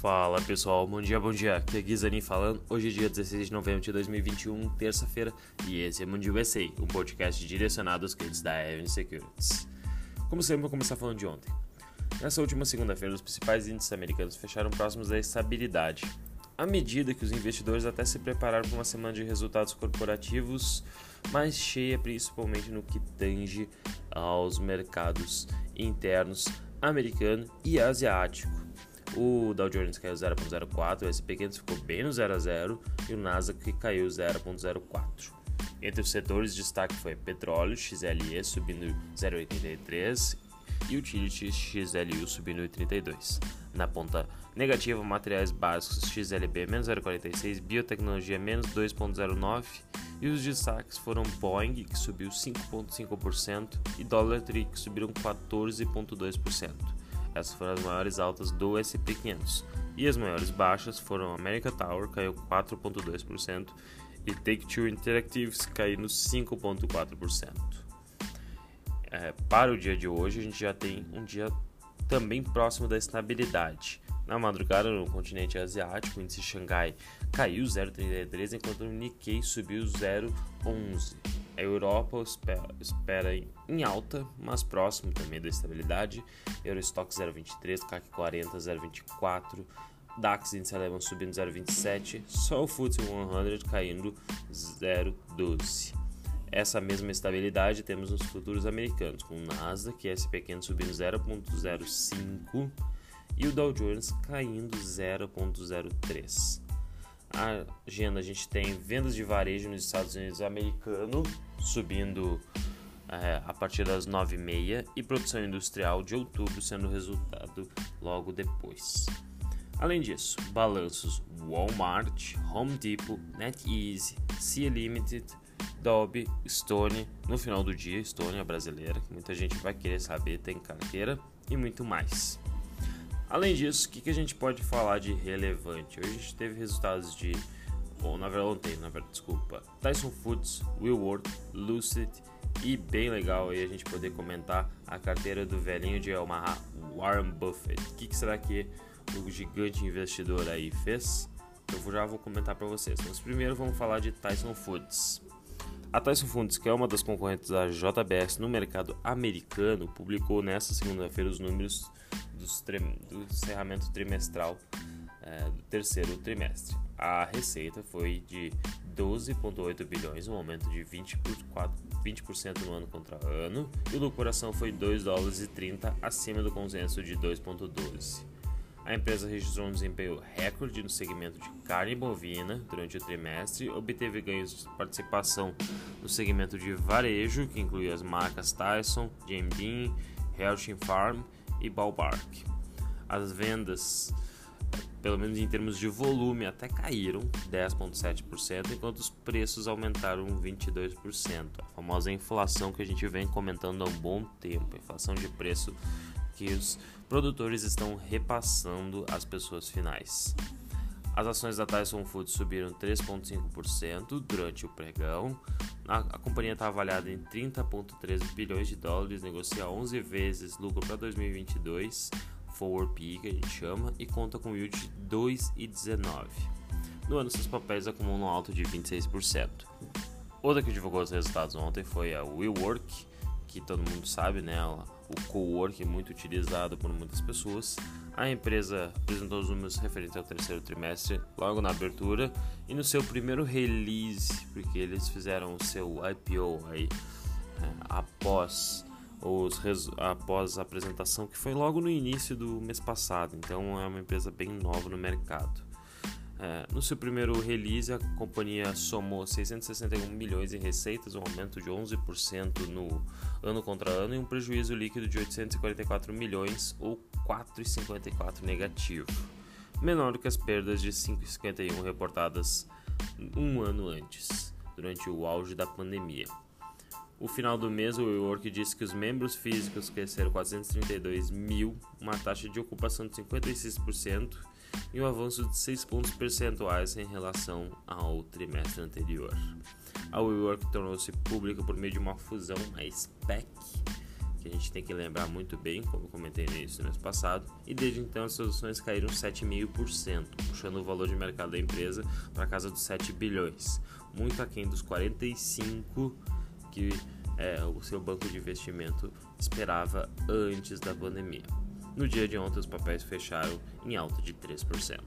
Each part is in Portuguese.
Fala pessoal, bom dia, bom dia. Aqui é Guizani falando. Hoje é dia 16 de novembro de 2021, terça-feira, e esse é Mundo USA, um podcast direcionado aos clientes da Evan Securities. Como sempre, vou começar falando de ontem. Nessa última segunda-feira, os principais índices americanos fecharam próximos da estabilidade, à medida que os investidores até se prepararam para uma semana de resultados corporativos mais cheia, principalmente no que tange aos mercados internos americano e asiático. O Dow Jones caiu 0,04, o S&P 500 ficou bem no 0 a 0 e o Nasdaq caiu 0,04. Entre os setores, destaque foi petróleo, XLE subindo 0,83 e utilities XLU subindo 32. Na ponta negativa, materiais básicos XLB menos 0,46, biotecnologia menos 2,09 e os destaques foram Boeing, que subiu 5,5%, e Dollar Tree, que subiram 14,2%. Essas foram as maiores altas do SP 500. E as maiores baixas foram America Tower, caiu 4,2%, e Take-Two Interactives, caindo 5,4%. É, para o dia de hoje, a gente já tem um dia também próximo da estabilidade. Na madrugada, no continente asiático, o índice Xangai caiu 0,33, enquanto o Nikkei subiu 0,11. A Europa espera, em alta, mas próximo também da estabilidade. Eurostock 0,23, CAC 40 0,24, DAX índice alemão subindo 0,27, só o FTSE 100 caindo 0,12. Essa mesma estabilidade temos nos futuros americanos, com o Nasdaq e S&P 500 subindo 0,05 e o Dow Jones caindo 0,03. A agenda a gente tem vendas de varejo nos Estados Unidos americano subindo é, a partir das 9h30 e produção industrial de outubro sendo resultado logo depois. Além disso, balanços Walmart, Home Depot, NetEase, Sea Limited, Dolby, Stone, no final do dia, Stone a brasileira, que muita gente vai querer saber, tem carteira e muito mais. Além disso, o que, que a gente pode falar de relevante? Hoje a gente teve resultados de. Bom, na verdade, ontem, na verdade, desculpa. Tyson Foods, Willward, Lucid e bem legal aí a gente poder comentar a carteira do velhinho de Omaha, Warren Buffett. O que, que será que o gigante investidor aí fez? Eu já vou comentar para vocês. Mas primeiro vamos falar de Tyson Foods. A Tyson Foods, que é uma das concorrentes da JBS no mercado americano, publicou nesta segunda-feira os números do encerramento trimestral é, do terceiro trimestre. A receita foi de 12,8 bilhões, um aumento de 20%, 20 no ano contra ano, e o lucro foi 2 dólares e 30 acima do consenso de 2,12. A empresa registrou um desempenho recorde no segmento de carne bovina durante o trimestre, obteve ganhos de participação no segmento de varejo, que inclui as marcas Tyson, Jim Beam, Helshin Farm e Ballpark. As vendas, pelo menos em termos de volume, até caíram 10,7%, enquanto os preços aumentaram 22%. A famosa inflação que a gente vem comentando há um bom tempo, inflação de preço que os produtores estão repassando às pessoas finais. As ações da Tyson Foods subiram 3,5% durante o pregão. A, a companhia está avaliada em 30,3 bilhões de dólares, negocia 11 vezes lucro para 2022, forward PE que a gente chama, e conta com yield de 2,19. No ano, seus papéis acumulam um alto de 26%. Outra que divulgou os resultados ontem foi a WeWork, que todo mundo sabe, né? O co-work muito utilizado por muitas pessoas. A empresa apresentou os números referentes ao terceiro trimestre logo na abertura e no seu primeiro release, porque eles fizeram o seu IPO aí é, após os após a apresentação que foi logo no início do mês passado. Então é uma empresa bem nova no mercado. É, no seu primeiro release, a companhia somou 661 milhões em receitas, um aumento de 11% no ano contra ano, e um prejuízo líquido de 844 milhões, ou 4,54 negativo, menor do que as perdas de 5,51 reportadas um ano antes, durante o auge da pandemia. O final do mês, o WeWork disse que os membros físicos cresceram 432 mil, uma taxa de ocupação de 56% e um avanço de 6 pontos percentuais em relação ao trimestre anterior. A WeWork tornou-se pública por meio de uma fusão, a SPEC, que a gente tem que lembrar muito bem, como comentei no início do mês passado, e desde então as suas ações caíram 7,5%, puxando o valor de mercado da empresa para casa dos 7 bilhões, muito aquém dos 45 que é, o seu banco de investimento esperava antes da pandemia. No dia de ontem, os papéis fecharam em alta de 3%.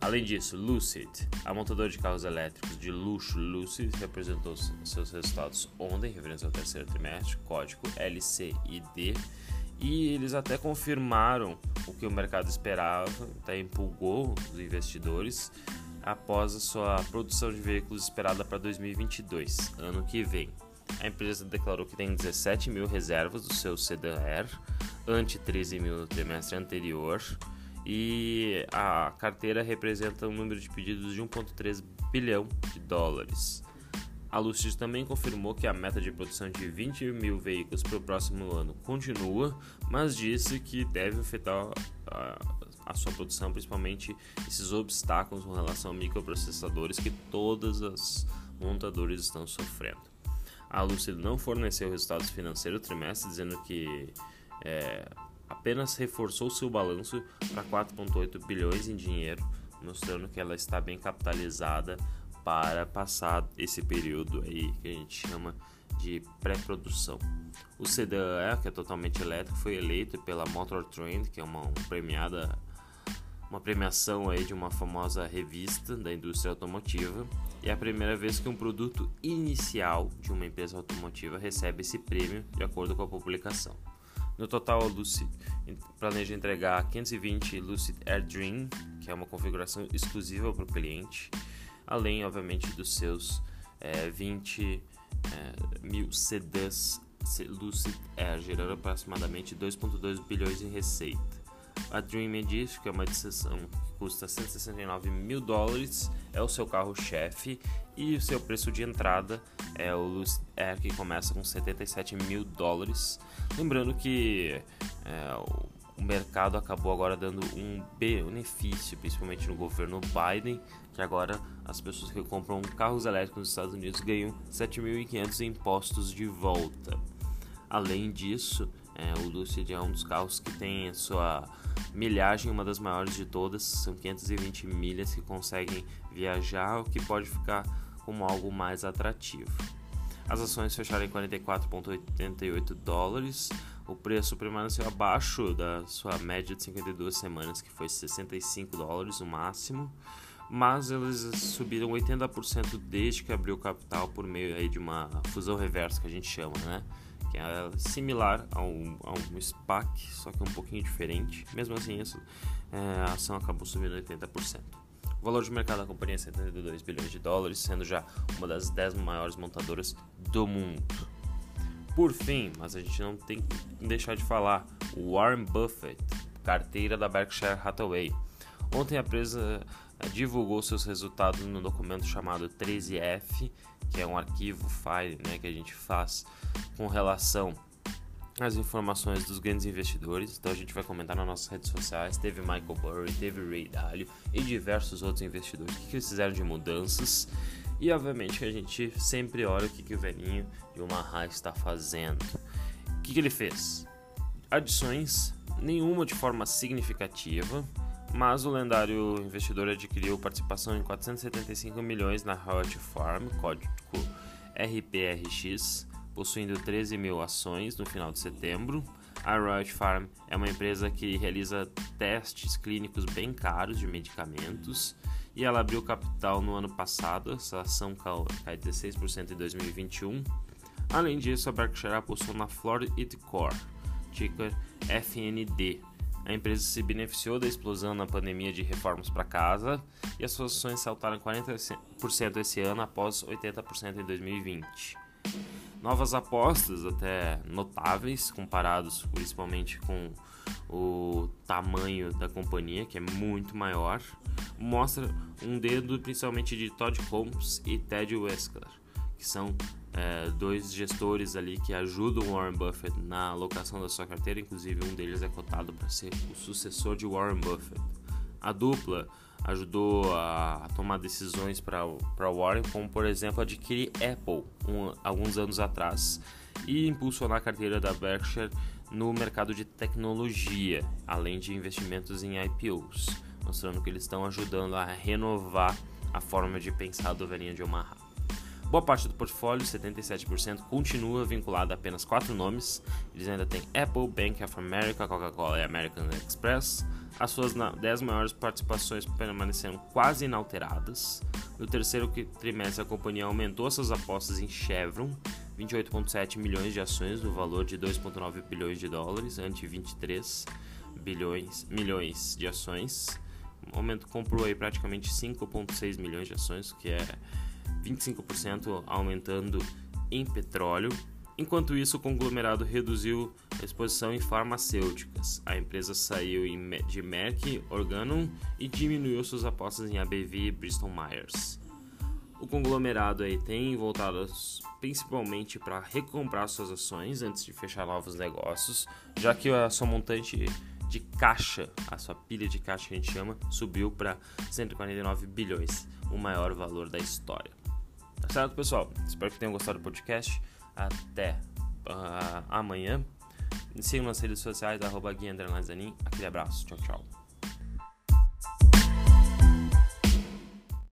Além disso, Lucid, a montadora de carros elétricos de luxo Lucid, representou seus resultados ontem, referente ao terceiro trimestre, código LCID, e eles até confirmaram o que o mercado esperava, até empolgou os investidores após a sua produção de veículos esperada para 2022, ano que vem. A empresa declarou que tem 17 mil reservas do seu sedã Air, ante 13 mil no trimestre anterior, e a carteira representa um número de pedidos de 1,3 bilhão de dólares. A Lucid também confirmou que a meta de produção de 20 mil veículos para o próximo ano continua, mas disse que deve afetar a, a sua produção, principalmente esses obstáculos com relação a microprocessadores que todas as montadoras estão sofrendo. A Lucid não forneceu resultados financeiros trimestre, dizendo que é, apenas reforçou seu balanço para 4,8 bilhões em dinheiro, mostrando que ela está bem capitalizada para passar esse período aí que a gente chama de pré-produção. O sedã, que é totalmente elétrico, foi eleito pela Motor Trend, que é uma, uma premiada uma premiação aí de uma famosa revista da indústria automotiva e é a primeira vez que um produto inicial de uma empresa automotiva recebe esse prêmio de acordo com a publicação. No total, a Lucid planeja entregar 520 Lucid Air Dream, que é uma configuração exclusiva para o cliente, além, obviamente, dos seus é, 20 é, mil sedãs Lucid Air, gerando aproximadamente 2,2 bilhões em receita. A Dream Edition, que é uma edição que custa 169 mil dólares, é o seu carro-chefe e o seu preço de entrada é o Lucid Air, que começa com 77 mil dólares. Lembrando que é, o mercado acabou agora dando um benefício, principalmente no governo Biden, que agora as pessoas que compram carros elétricos nos Estados Unidos ganham 7.500 impostos de volta. Além disso, é, o Lucid é um dos carros que tem a sua milhagem, uma das maiores de todas, são 520 milhas que conseguem viajar, o que pode ficar como algo mais atrativo. As ações fecharam em 44,88 dólares. O preço permaneceu abaixo da sua média de 52 semanas, que foi 65 dólares o máximo, mas eles subiram 80% desde que abriu o capital por meio aí de uma fusão reversa que a gente chama, né? Que é similar a um, a um SPAC, só que um pouquinho diferente. Mesmo assim, isso, é, a ação acabou subindo 80%. O valor de mercado da companhia é 72 bilhões de dólares, sendo já uma das 10 maiores montadoras do mundo. Por fim, mas a gente não tem que deixar de falar, Warren Buffett, carteira da Berkshire Hathaway. Ontem a empresa divulgou seus resultados no documento chamado 13F, que é um arquivo file né, que a gente faz com relação as informações dos grandes investidores. Então a gente vai comentar nas nossas redes sociais. Teve Michael Burry, teve Ray Dalio e diversos outros investidores. Que, que fizeram de mudanças? E obviamente a gente sempre olha o que, que o velhinho de Omaha está fazendo. O que, que ele fez? Adições, nenhuma de forma significativa, mas o lendário investidor adquiriu participação em 475 milhões na Hot Farm, código RPRX, possuindo 13 mil ações no final de setembro. A Royal Farm é uma empresa que realiza testes clínicos bem caros de medicamentos e ela abriu capital no ano passado, essa ação cai 16% em 2021. Além disso, a Berkshire apostou na Florida Core, ticker FND. A empresa se beneficiou da explosão na pandemia de reformas para casa e as suas ações saltaram 40% esse ano após 80% em 2020 novas apostas até notáveis comparados principalmente com o tamanho da companhia que é muito maior mostra um dedo principalmente de Todd Combs e Ted Weschler que são é, dois gestores ali que ajudam Warren Buffett na alocação da sua carteira inclusive um deles é cotado para ser o sucessor de Warren Buffett a dupla ajudou a, tomar decisões para Warren, como por exemplo adquirir Apple um, alguns anos atrás. e impulsionar a carteira da Berkshire no mercado de tecnologia, além de investimentos em IPOs, mostrando que eles estão ajudando a renovar a forma de pensar do velhinho de Omaha. Boa parte do portfólio, 77%, continua vinculada a apenas quatro nomes. Eles ainda têm Apple, Bank of America, Coca-Cola e American Express. As suas 10 maiores participações permaneceram quase inalteradas. No terceiro trimestre, a companhia aumentou suas apostas em Chevron, 28,7 milhões de ações, no valor de 2,9 bilhões de dólares, ante 23 bilhões, milhões de ações. O aumento comprou aí praticamente 5,6 milhões de ações, que é 25% aumentando em petróleo. Enquanto isso, o conglomerado reduziu a exposição em farmacêuticas. A empresa saiu de Merck, Organon e diminuiu suas apostas em ABV e Bristol Myers. O conglomerado aí tem voltado principalmente para recomprar suas ações antes de fechar novos negócios, já que a sua montante de caixa, a sua pilha de caixa que a gente chama, subiu para 149 bilhões, o maior valor da história. Certo, pessoal? Espero que tenham gostado do podcast. Até uh, amanhã. Sigam nas redes sociais, arroba Aquele abraço. Tchau, tchau.